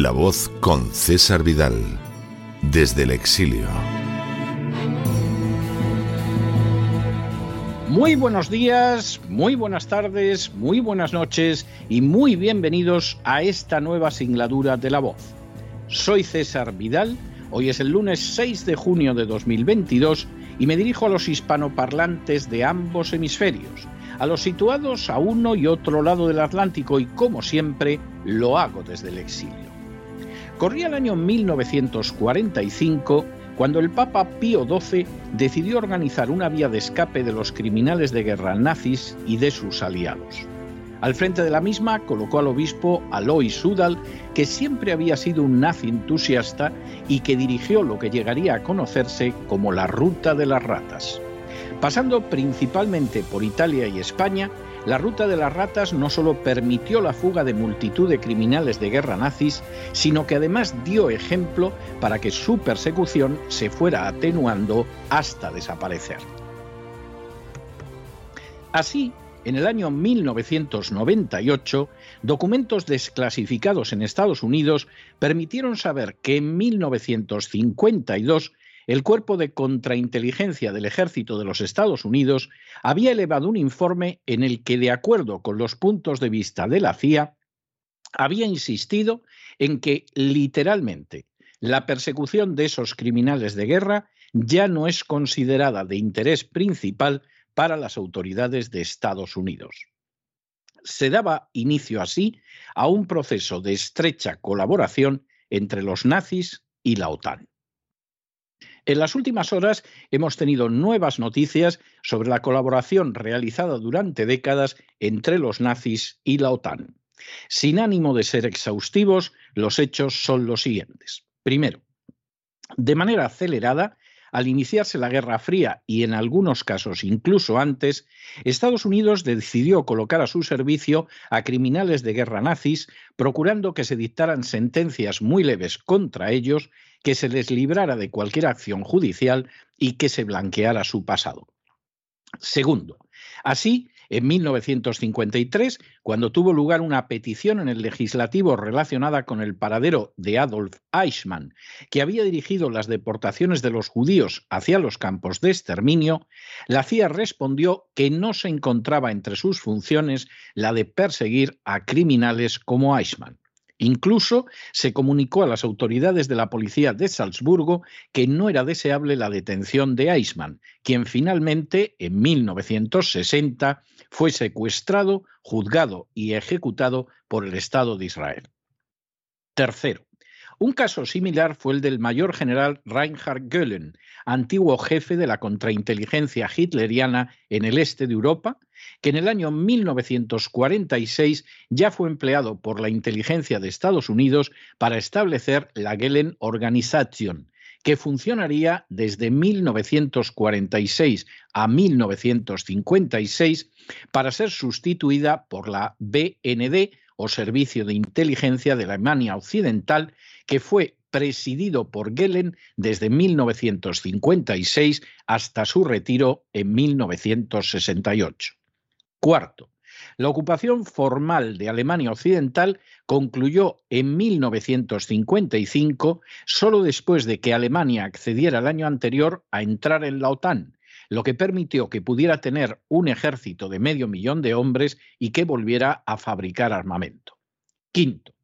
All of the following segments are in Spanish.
La voz con César Vidal, desde el exilio. Muy buenos días, muy buenas tardes, muy buenas noches y muy bienvenidos a esta nueva singladura de La voz. Soy César Vidal, hoy es el lunes 6 de junio de 2022 y me dirijo a los hispanoparlantes de ambos hemisferios, a los situados a uno y otro lado del Atlántico y como siempre lo hago desde el exilio. Corría el año 1945 cuando el Papa Pío XII decidió organizar una vía de escape de los criminales de guerra nazis y de sus aliados. Al frente de la misma colocó al obispo Alois Udal, que siempre había sido un nazi entusiasta y que dirigió lo que llegaría a conocerse como la Ruta de las Ratas. Pasando principalmente por Italia y España, la ruta de las ratas no solo permitió la fuga de multitud de criminales de guerra nazis, sino que además dio ejemplo para que su persecución se fuera atenuando hasta desaparecer. Así, en el año 1998, documentos desclasificados en Estados Unidos permitieron saber que en 1952 el Cuerpo de Contrainteligencia del Ejército de los Estados Unidos había elevado un informe en el que, de acuerdo con los puntos de vista de la CIA, había insistido en que, literalmente, la persecución de esos criminales de guerra ya no es considerada de interés principal para las autoridades de Estados Unidos. Se daba inicio así a un proceso de estrecha colaboración entre los nazis y la OTAN. En las últimas horas hemos tenido nuevas noticias sobre la colaboración realizada durante décadas entre los nazis y la OTAN. Sin ánimo de ser exhaustivos, los hechos son los siguientes. Primero, de manera acelerada, al iniciarse la Guerra Fría y en algunos casos incluso antes, Estados Unidos decidió colocar a su servicio a criminales de guerra nazis, procurando que se dictaran sentencias muy leves contra ellos, que se les librara de cualquier acción judicial y que se blanqueara su pasado. Segundo, así, en 1953, cuando tuvo lugar una petición en el legislativo relacionada con el paradero de Adolf Eichmann, que había dirigido las deportaciones de los judíos hacia los campos de exterminio, la CIA respondió que no se encontraba entre sus funciones la de perseguir a criminales como Eichmann. Incluso se comunicó a las autoridades de la policía de Salzburgo que no era deseable la detención de Eichmann, quien finalmente, en 1960, fue secuestrado, juzgado y ejecutado por el Estado de Israel. Tercero, un caso similar fue el del mayor general Reinhard Göhlen, antiguo jefe de la contrainteligencia hitleriana en el este de Europa, que en el año 1946 ya fue empleado por la inteligencia de Estados Unidos para establecer la Göhlen Organisation, que funcionaría desde 1946 a 1956 para ser sustituida por la BND o Servicio de Inteligencia de Alemania Occidental, que fue presidido por Gellen desde 1956 hasta su retiro en 1968. Cuarto, la ocupación formal de Alemania Occidental concluyó en 1955, solo después de que Alemania accediera el año anterior a entrar en la OTAN, lo que permitió que pudiera tener un ejército de medio millón de hombres y que volviera a fabricar armamento. Quinto,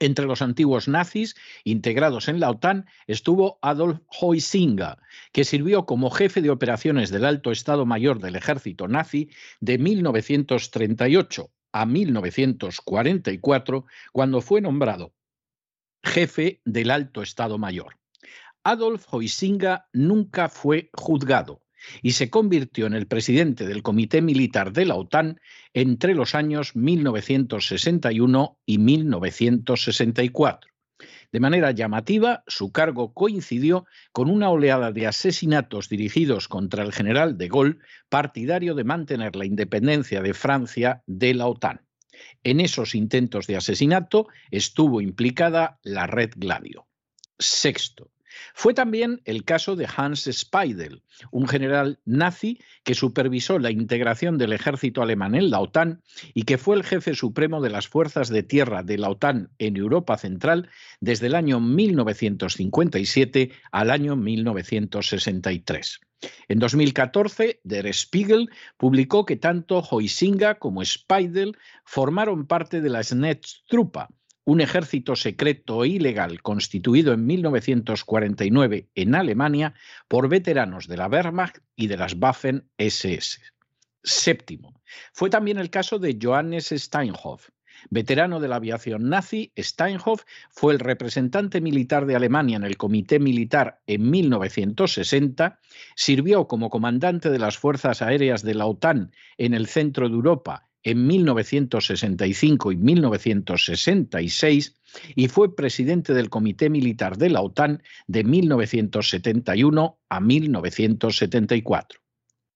entre los antiguos nazis integrados en la OTAN estuvo Adolf Heusinger, que sirvió como jefe de operaciones del Alto Estado Mayor del Ejército nazi de 1938 a 1944, cuando fue nombrado jefe del Alto Estado Mayor. Adolf Heusinger nunca fue juzgado y se convirtió en el presidente del Comité Militar de la OTAN entre los años 1961 y 1964. De manera llamativa, su cargo coincidió con una oleada de asesinatos dirigidos contra el general de Gaulle, partidario de mantener la independencia de Francia de la OTAN. En esos intentos de asesinato estuvo implicada la Red Gladio. Sexto, fue también el caso de Hans Speidel, un general nazi que supervisó la integración del ejército alemán en la OTAN y que fue el jefe supremo de las fuerzas de tierra de la OTAN en Europa Central desde el año 1957 al año 1963. En 2014, Der Spiegel publicó que tanto Hoisinga como Speidel formaron parte de la Snetztruppe, un ejército secreto e ilegal constituido en 1949 en Alemania por veteranos de la Wehrmacht y de las Waffen-SS. Séptimo, fue también el caso de Johannes Steinhoff. Veterano de la aviación nazi, Steinhoff fue el representante militar de Alemania en el Comité Militar en 1960, sirvió como comandante de las Fuerzas Aéreas de la OTAN en el centro de Europa en 1965 y 1966 y fue presidente del Comité Militar de la OTAN de 1971 a 1974.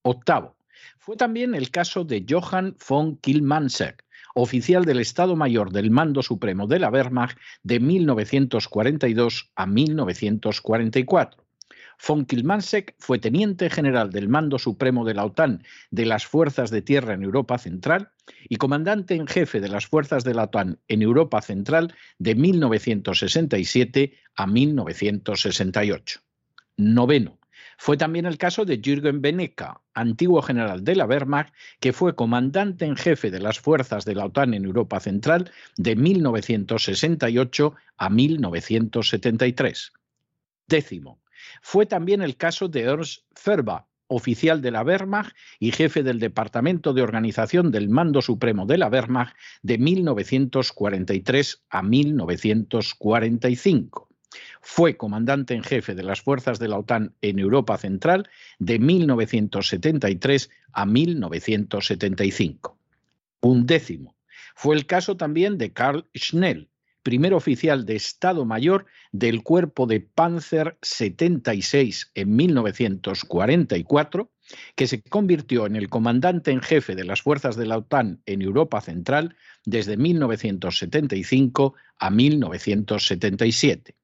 Octavo, fue también el caso de Johann von Kilmanseck, oficial del Estado Mayor del Mando Supremo de la Wehrmacht de 1942 a 1944. Von Kilmansek fue teniente general del Mando Supremo de la OTAN de las Fuerzas de Tierra en Europa Central y comandante en jefe de las Fuerzas de la OTAN en Europa Central de 1967 a 1968. Noveno. Fue también el caso de Jürgen Benecka, antiguo general de la Wehrmacht, que fue comandante en jefe de las fuerzas de la OTAN en Europa Central de 1968 a 1973. Décimo. Fue también el caso de Ernst Ferber, oficial de la Wehrmacht y jefe del Departamento de Organización del Mando Supremo de la Wehrmacht de 1943 a 1945. Fue comandante en jefe de las fuerzas de la OTAN en Europa Central de 1973 a 1975. Un décimo. Fue el caso también de Karl Schnell, primer oficial de Estado Mayor del Cuerpo de Panzer 76 en 1944, que se convirtió en el comandante en jefe de las fuerzas de la OTAN en Europa Central desde 1975 a 1977.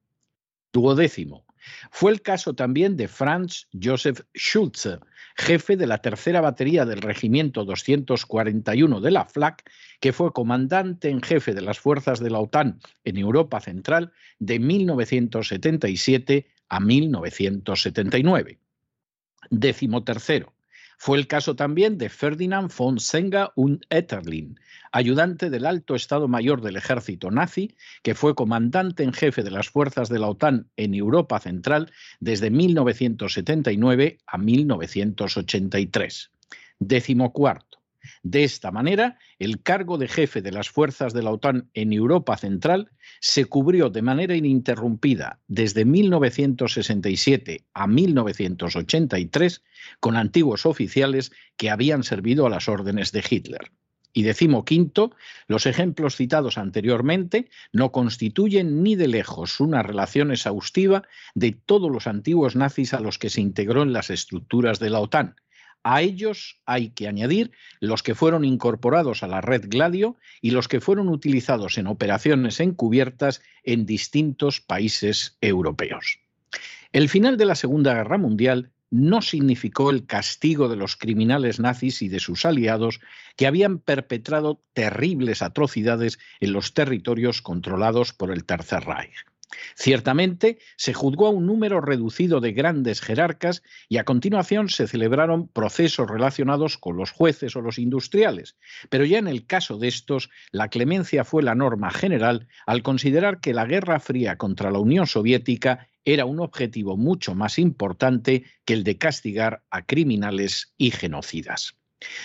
Duodécimo. Fue el caso también de Franz Joseph Schulze, jefe de la tercera batería del Regimiento 241 de la FLAC, que fue comandante en jefe de las fuerzas de la OTAN en Europa Central de 1977 a 1979. Décimo tercero. Fue el caso también de Ferdinand von Senga und Etterlin, ayudante del alto Estado Mayor del ejército nazi, que fue comandante en jefe de las fuerzas de la OTAN en Europa Central desde 1979 a 1983. Décimo cuarto. De esta manera, el cargo de jefe de las fuerzas de la OTAN en Europa Central se cubrió de manera ininterrumpida desde 1967 a 1983 con antiguos oficiales que habían servido a las órdenes de Hitler. Y decimo quinto, los ejemplos citados anteriormente no constituyen ni de lejos una relación exhaustiva de todos los antiguos nazis a los que se integró en las estructuras de la OTAN, a ellos hay que añadir los que fueron incorporados a la red Gladio y los que fueron utilizados en operaciones encubiertas en distintos países europeos. El final de la Segunda Guerra Mundial no significó el castigo de los criminales nazis y de sus aliados que habían perpetrado terribles atrocidades en los territorios controlados por el Tercer Reich. Ciertamente, se juzgó a un número reducido de grandes jerarcas y a continuación se celebraron procesos relacionados con los jueces o los industriales, pero ya en el caso de estos, la clemencia fue la norma general al considerar que la Guerra Fría contra la Unión Soviética era un objetivo mucho más importante que el de castigar a criminales y genocidas.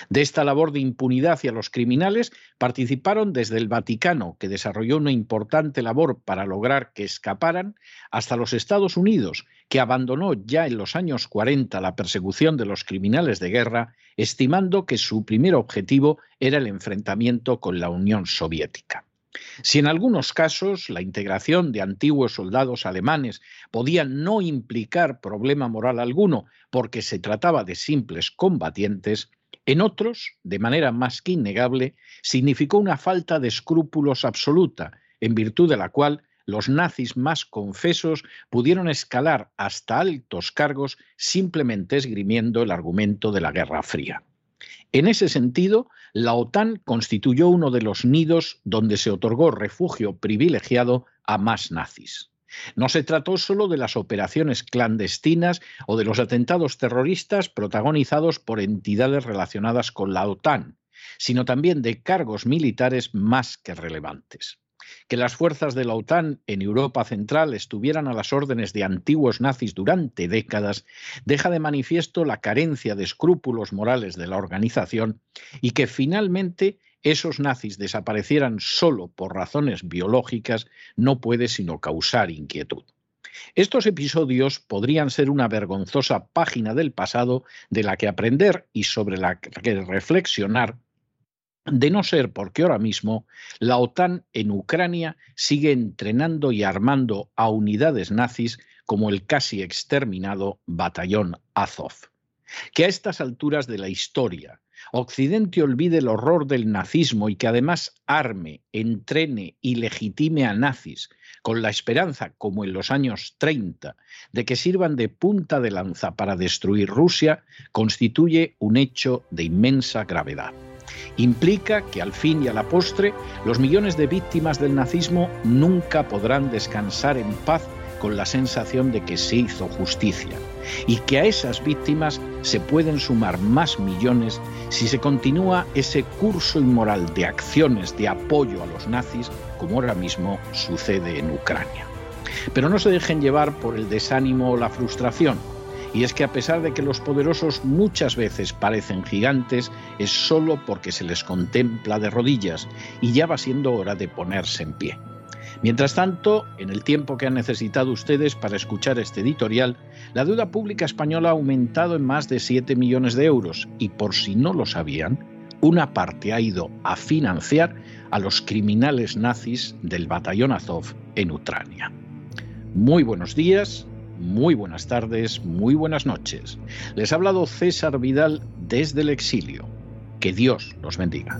De esta labor de impunidad hacia los criminales participaron desde el Vaticano, que desarrolló una importante labor para lograr que escaparan, hasta los Estados Unidos, que abandonó ya en los años 40 la persecución de los criminales de guerra, estimando que su primer objetivo era el enfrentamiento con la Unión Soviética. Si en algunos casos la integración de antiguos soldados alemanes podía no implicar problema moral alguno porque se trataba de simples combatientes, en otros, de manera más que innegable, significó una falta de escrúpulos absoluta, en virtud de la cual los nazis más confesos pudieron escalar hasta altos cargos simplemente esgrimiendo el argumento de la Guerra Fría. En ese sentido, la OTAN constituyó uno de los nidos donde se otorgó refugio privilegiado a más nazis. No se trató solo de las operaciones clandestinas o de los atentados terroristas protagonizados por entidades relacionadas con la OTAN, sino también de cargos militares más que relevantes. Que las fuerzas de la OTAN en Europa Central estuvieran a las órdenes de antiguos nazis durante décadas deja de manifiesto la carencia de escrúpulos morales de la organización y que finalmente esos nazis desaparecieran solo por razones biológicas no puede sino causar inquietud. Estos episodios podrían ser una vergonzosa página del pasado de la que aprender y sobre la que reflexionar, de no ser porque ahora mismo la OTAN en Ucrania sigue entrenando y armando a unidades nazis como el casi exterminado batallón Azov. Que a estas alturas de la historia Occidente olvide el horror del nazismo y que además arme, entrene y legitime a nazis con la esperanza, como en los años 30, de que sirvan de punta de lanza para destruir Rusia, constituye un hecho de inmensa gravedad. Implica que al fin y a la postre los millones de víctimas del nazismo nunca podrán descansar en paz con la sensación de que se hizo justicia y que a esas víctimas se pueden sumar más millones si se continúa ese curso inmoral de acciones de apoyo a los nazis como ahora mismo sucede en Ucrania. Pero no se dejen llevar por el desánimo o la frustración Y es que a pesar de que los poderosos muchas veces parecen gigantes, es solo porque se les contempla de rodillas y ya va siendo hora de ponerse en pie. Mientras tanto, en el tiempo que han necesitado ustedes para escuchar este editorial, la deuda pública española ha aumentado en más de 7 millones de euros y por si no lo sabían, una parte ha ido a financiar a los criminales nazis del batallón Azov en Ucrania. Muy buenos días, muy buenas tardes, muy buenas noches. Les ha hablado César Vidal desde el exilio. Que Dios los bendiga.